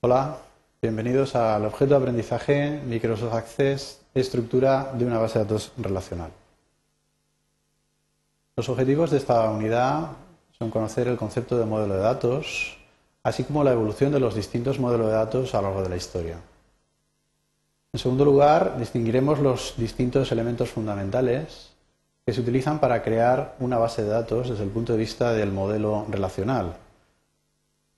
Hola, bienvenidos al objeto de aprendizaje Microsoft Access, estructura de una base de datos relacional. Los objetivos de esta unidad son conocer el concepto de modelo de datos, así como la evolución de los distintos modelos de datos a lo largo de la historia. En segundo lugar, distinguiremos los distintos elementos fundamentales que se utilizan para crear una base de datos desde el punto de vista del modelo relacional,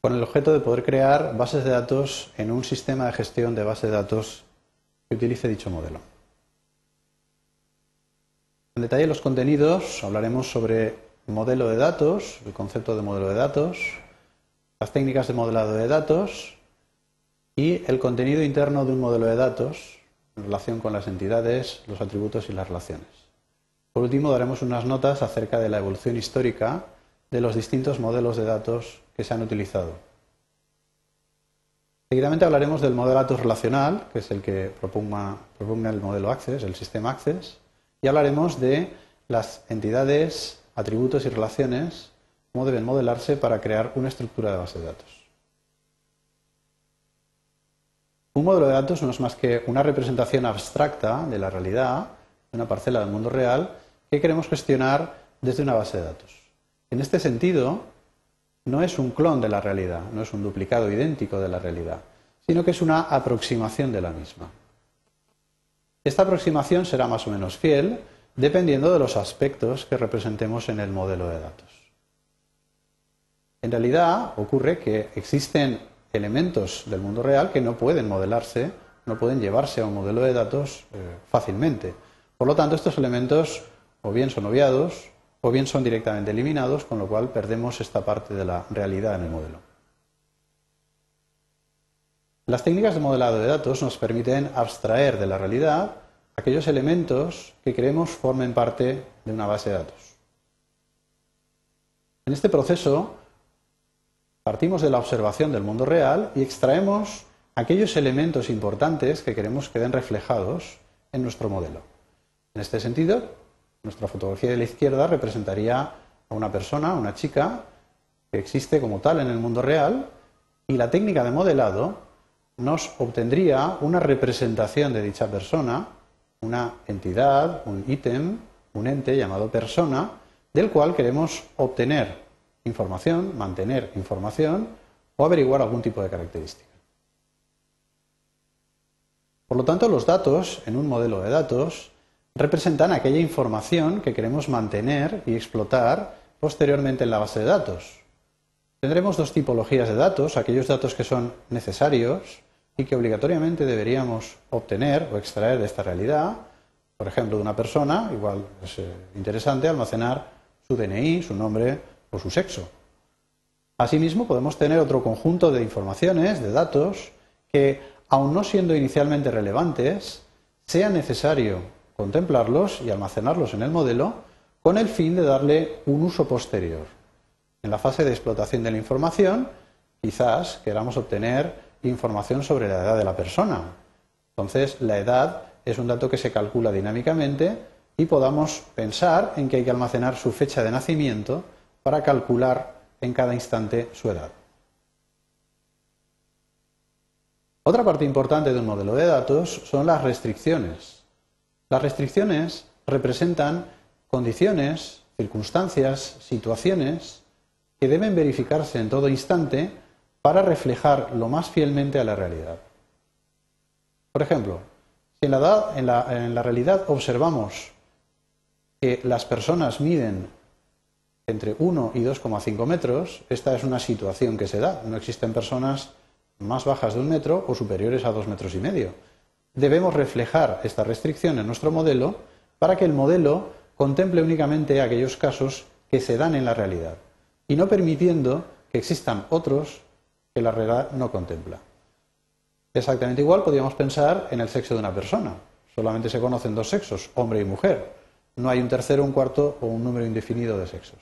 con el objeto de poder crear bases de datos en un sistema de gestión de bases de datos que utilice dicho modelo. En detalle los contenidos hablaremos sobre modelo de datos, el concepto de modelo de datos, las técnicas de modelado de datos y el contenido interno de un modelo de datos en relación con las entidades, los atributos y las relaciones. Por último, daremos unas notas acerca de la evolución histórica de los distintos modelos de datos que se han utilizado. Seguidamente hablaremos del modelo de datos relacional, que es el que proponga, el modelo Access, el sistema Access, y hablaremos de las entidades, atributos y relaciones, cómo deben modelarse para crear una estructura de base de datos. Un modelo de datos no es más que una representación abstracta de la realidad una parcela del mundo real que queremos gestionar desde una base de datos. En este sentido, no es un clon de la realidad, no es un duplicado idéntico de la realidad, sino que es una aproximación de la misma. Esta aproximación será más o menos fiel dependiendo de los aspectos que representemos en el modelo de datos. En realidad ocurre que existen elementos del mundo real que no pueden modelarse, no pueden llevarse a un modelo de datos eh, fácilmente. Por lo tanto, estos elementos o bien son obviados o bien son directamente eliminados, con lo cual perdemos esta parte de la realidad en el modelo. Las técnicas de modelado de datos nos permiten abstraer de la realidad aquellos elementos que queremos formen parte de una base de datos. En este proceso partimos de la observación del mundo real y extraemos aquellos elementos importantes que queremos que queden reflejados en nuestro modelo. En este sentido, nuestra fotografía de la izquierda representaría a una persona, una chica, que existe como tal en el mundo real, y la técnica de modelado nos obtendría una representación de dicha persona, una entidad, un ítem, un ente llamado persona, del cual queremos obtener información, mantener información o averiguar algún tipo de característica. Por lo tanto, los datos en un modelo de datos representan aquella información que queremos mantener y explotar posteriormente en la base de datos. Tendremos dos tipologías de datos, aquellos datos que son necesarios y que obligatoriamente deberíamos obtener o extraer de esta realidad, por ejemplo, de una persona, igual es eh, interesante almacenar su DNI, su nombre o su sexo. Asimismo, podemos tener otro conjunto de informaciones, de datos, que, aun no siendo inicialmente relevantes, sea necesario contemplarlos y almacenarlos en el modelo con el fin de darle un uso posterior. En la fase de explotación de la información, quizás queramos obtener información sobre la edad de la persona. Entonces, la edad es un dato que se calcula dinámicamente y podamos pensar en que hay que almacenar su fecha de nacimiento para calcular en cada instante su edad. Otra parte importante de un modelo de datos son las restricciones. Las restricciones representan condiciones, circunstancias, situaciones que deben verificarse en todo instante para reflejar lo más fielmente a la realidad. Por ejemplo, si en la, realidad observamos que las personas miden entre 1 y 2,5 metros, esta es una situación que se da. No existen personas más bajas de un metro o superiores a dos metros y medio debemos reflejar esta restricción en nuestro modelo para que el modelo contemple únicamente aquellos casos que se dan en la realidad y no permitiendo que existan otros que la realidad no contempla. Exactamente igual podríamos pensar en el sexo de una persona. Solamente se conocen dos sexos, hombre y mujer. No hay un tercero, un cuarto o un número indefinido de sexos.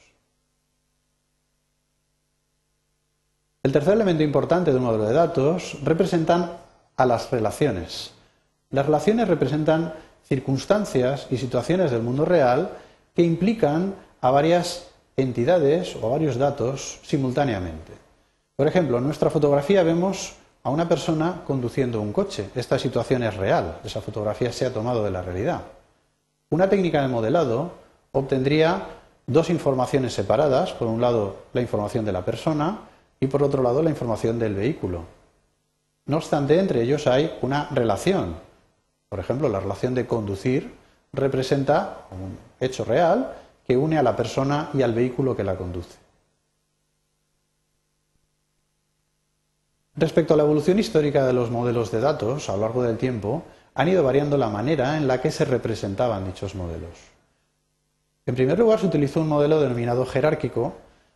El tercer elemento importante de un modelo de datos representan a las relaciones. Las relaciones representan circunstancias y situaciones del mundo real que implican a varias entidades o a varios datos simultáneamente. Por ejemplo, en nuestra fotografía vemos a una persona conduciendo un coche. Esta situación es real, esa fotografía se ha tomado de la realidad. Una técnica de modelado obtendría dos informaciones separadas, por un lado la información de la persona y por otro lado la información del vehículo. No obstante, entre ellos hay una relación. Por ejemplo, la relación de conducir representa un hecho real que une a la persona y al vehículo que la conduce. Respecto a la evolución histórica de los modelos de datos a lo largo del tiempo, han ido variando la manera en la que se representaban dichos modelos. En primer lugar, se utilizó un modelo denominado jerárquico,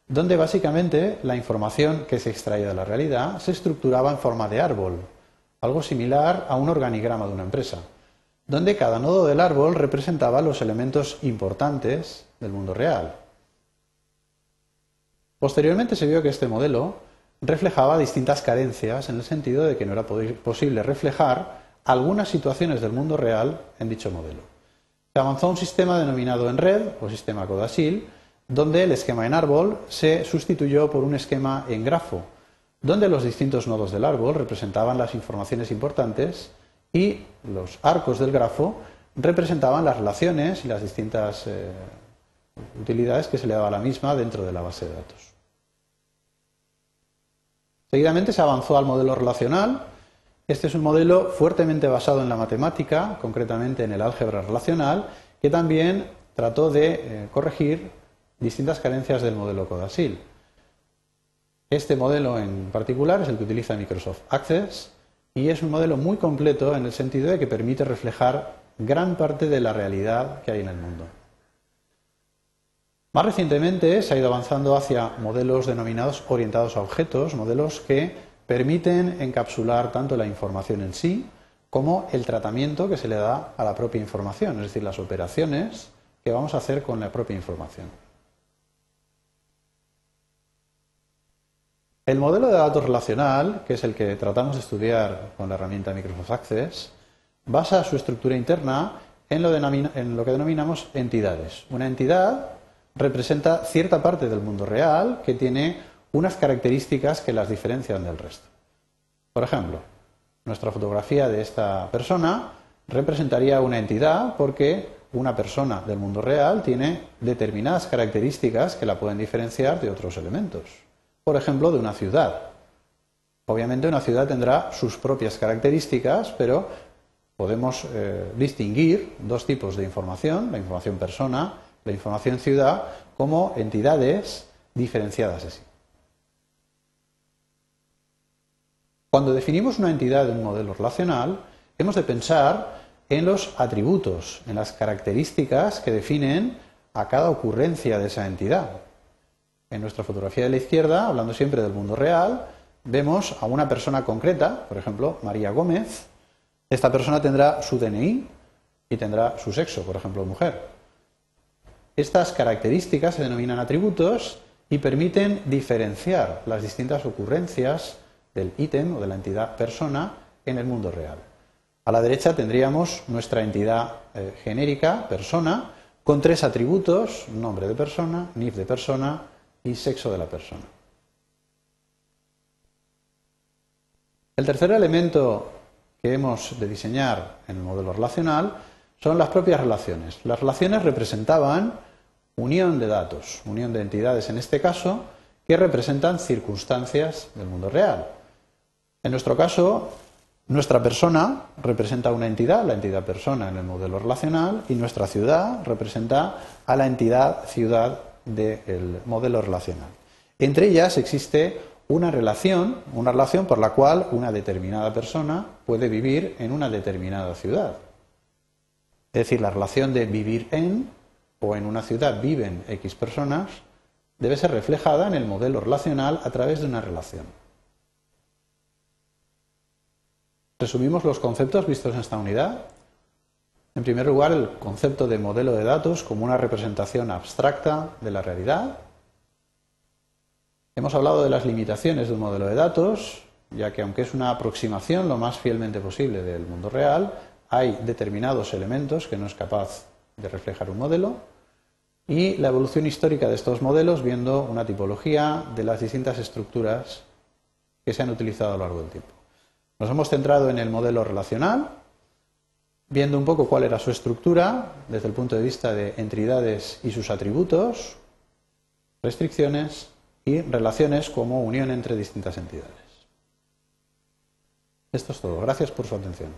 donde básicamente la información que se extraía de la realidad se estructuraba en forma de árbol, algo similar a un organigrama de una empresa, donde cada nodo del árbol representaba los elementos importantes del mundo real. Posteriormente se vio que este modelo reflejaba distintas carencias en el sentido de que no era posible reflejar algunas situaciones del mundo real en dicho modelo se avanzó a un sistema denominado en red o sistema Codasil, donde el esquema en árbol se sustituyó por un esquema en grafo, donde los distintos nodos del árbol representaban las informaciones importantes y los arcos del grafo representaban las relaciones y las distintas eh, utilidades que se le daba a la misma dentro de la base de datos. Seguidamente se avanzó al modelo relacional, este es un modelo fuertemente basado en la matemática, concretamente en el álgebra relacional, que también trató de eh, corregir distintas carencias del modelo Codasil. Este modelo en particular es el que utiliza Microsoft Access y es un modelo muy completo en el sentido de que permite reflejar gran parte de la realidad que hay en el mundo. Más recientemente se ha ido avanzando hacia modelos denominados orientados a objetos, modelos que permiten encapsular tanto la información en sí como el tratamiento que se le da a la propia información, es decir, las operaciones que vamos a hacer con la propia información. El modelo de datos relacional, que es el que tratamos de estudiar con la herramienta Microsoft Access, basa su estructura interna en lo, que denominamos entidades. Una entidad representa cierta parte del mundo real que tiene unas características que las diferencian del resto. Por ejemplo, nuestra fotografía de esta persona representaría una entidad porque una persona del mundo real tiene determinadas características que la pueden diferenciar de otros elementos. Por ejemplo, de una ciudad. Obviamente una ciudad tendrá sus propias características, pero podemos eh, distinguir dos tipos de información, la información persona, la información ciudad, como entidades diferenciadas de sí. Cuando definimos una entidad de un modelo relacional, hemos de pensar en los atributos, en las características que definen a cada ocurrencia de esa entidad. En nuestra fotografía de la izquierda, hablando siempre del mundo real, vemos a una persona concreta, por ejemplo, María Gómez. Esta persona tendrá su DNI y tendrá su sexo, por ejemplo, mujer. Estas características se denominan atributos y permiten diferenciar las distintas ocurrencias del ítem o de la entidad persona en el mundo real. A la derecha tendríamos nuestra entidad eh, genérica, persona, con tres atributos, nombre de persona, NIF de persona y sexo de la persona. El tercer elemento que hemos de diseñar en el modelo relacional son las propias relaciones. Las relaciones representaban unión de datos, unión de entidades en este caso, que representan circunstancias del mundo real. En nuestro caso, nuestra persona representa una entidad, la entidad persona en el modelo relacional, y nuestra ciudad representa a la entidad ciudad del modelo relacional. Entre ellas existe una relación, una relación por la cual una determinada persona puede vivir en una determinada ciudad. Es decir, la relación de vivir en o en una ciudad viven X personas debe ser reflejada en el modelo relacional a través de una relación. Resumimos los conceptos vistos en esta unidad. En primer lugar, el concepto de modelo de datos como una representación abstracta de la realidad. Hemos hablado de las limitaciones de un modelo de datos, ya que aunque es una aproximación lo más fielmente posible del mundo real, hay determinados elementos que no es capaz de reflejar un modelo. Y la evolución histórica de estos modelos viendo una tipología de las distintas estructuras que se han utilizado a lo largo del tiempo. Nos hemos centrado en el modelo relacional, viendo un poco cuál era su estructura desde el punto de vista de entidades y sus atributos, restricciones y relaciones como unión entre distintas entidades. Esto es todo. Gracias por su atención.